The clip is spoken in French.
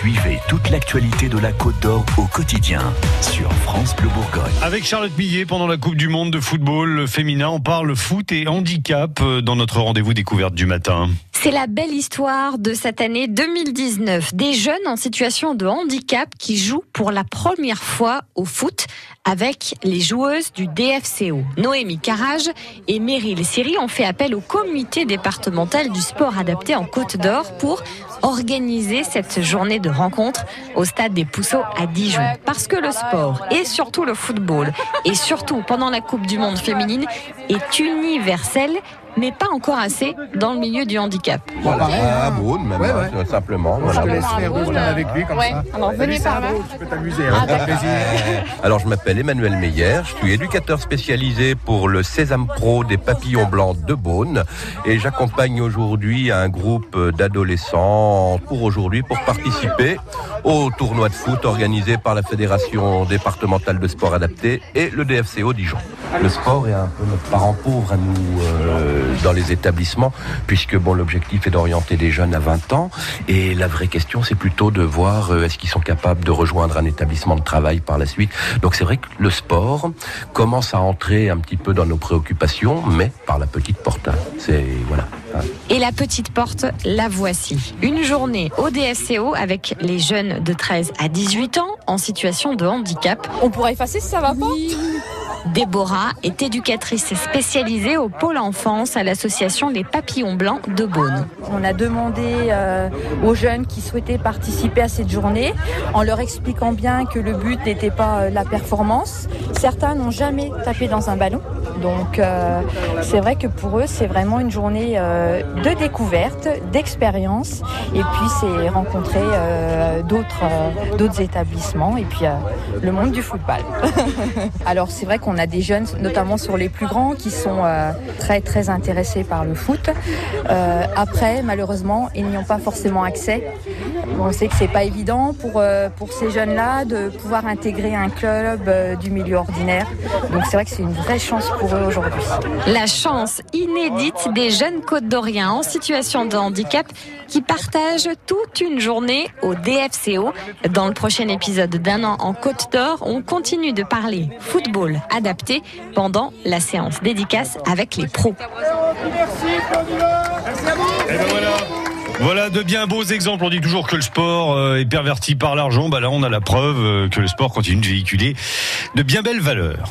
Suivez toute l'actualité de la Côte d'Or au quotidien sur France Bleu Bourgogne. Avec Charlotte Millet, pendant la Coupe du Monde de football féminin, on parle foot et handicap euh, dans notre rendez-vous découverte du matin. C'est la belle histoire de cette année 2019. Des jeunes en situation de handicap qui jouent pour la première fois au foot avec les joueuses du DFCO. Noémie Carrage et Meryl Siri ont fait appel au comité départemental du sport adapté en Côte d'Or pour organiser cette journée de rencontre au stade des Pousseaux à Dijon. Parce que le sport, et surtout le football, et surtout pendant la Coupe du Monde féminine, est universel mais pas encore assez dans le milieu du handicap. Voilà, à Beaune, même, Ouais, hein, ouais. simplement. Je voilà. te laisse faire avec lui comme ouais. ça. Alors, venez Salut, par là. Sardo, Tu peux t'amuser, hein, plaisir. Alors, je m'appelle Emmanuel Meyer, je suis éducateur spécialisé pour le Sésame Pro des papillons blancs de Beaune et j'accompagne aujourd'hui un groupe d'adolescents pour aujourd'hui pour participer au tournoi de foot organisé par la Fédération départementale de sport adapté et le DFCO Dijon. Le sport est un peu notre parent pauvre à nous euh, dans les établissements puisque bon l'objectif est d'orienter des jeunes à 20 ans et la vraie question c'est plutôt de voir euh, est-ce qu'ils sont capables de rejoindre un établissement de travail par la suite. Donc c'est vrai que le sport commence à entrer un petit peu dans nos préoccupations mais par la petite porte. hein. C'est voilà. hein. Et la petite porte, la voici. Une journée au DFCO avec les jeunes de 13 à 18 ans en situation de handicap. On pourrait effacer si ça va pas Déborah est éducatrice spécialisée au pôle enfance à l'association Les Papillons Blancs de Beaune. On a demandé euh, aux jeunes qui souhaitaient participer à cette journée en leur expliquant bien que le but n'était pas euh, la performance. Certains n'ont jamais tapé dans un ballon. Donc euh, c'est vrai que pour eux c'est vraiment une journée euh, de découverte, d'expérience et puis c'est rencontrer euh, d'autres établissements et puis le monde du football. Alors c'est vrai qu'on a des jeunes, notamment sur les plus grands, qui sont très très intéressés par le foot. Après, malheureusement, ils n'y ont pas forcément accès. On sait que c'est pas évident pour pour ces jeunes-là de pouvoir intégrer un club du milieu ordinaire. Donc c'est vrai que c'est une vraie chance pour La chance inédite des jeunes côte d'Orient en situation de handicap qui partagent toute une journée au DFCO. Dans le prochain épisode d'un an en Côte d'Or, on continue de parler football adapté pendant la séance dédicace avec les pros. Et ben voilà. Voilà de bien beaux exemples. On dit toujours que le sport euh, est perverti par l'argent. Bah là, on a la preuve euh, que le sport continue de véhiculer de bien belles valeurs.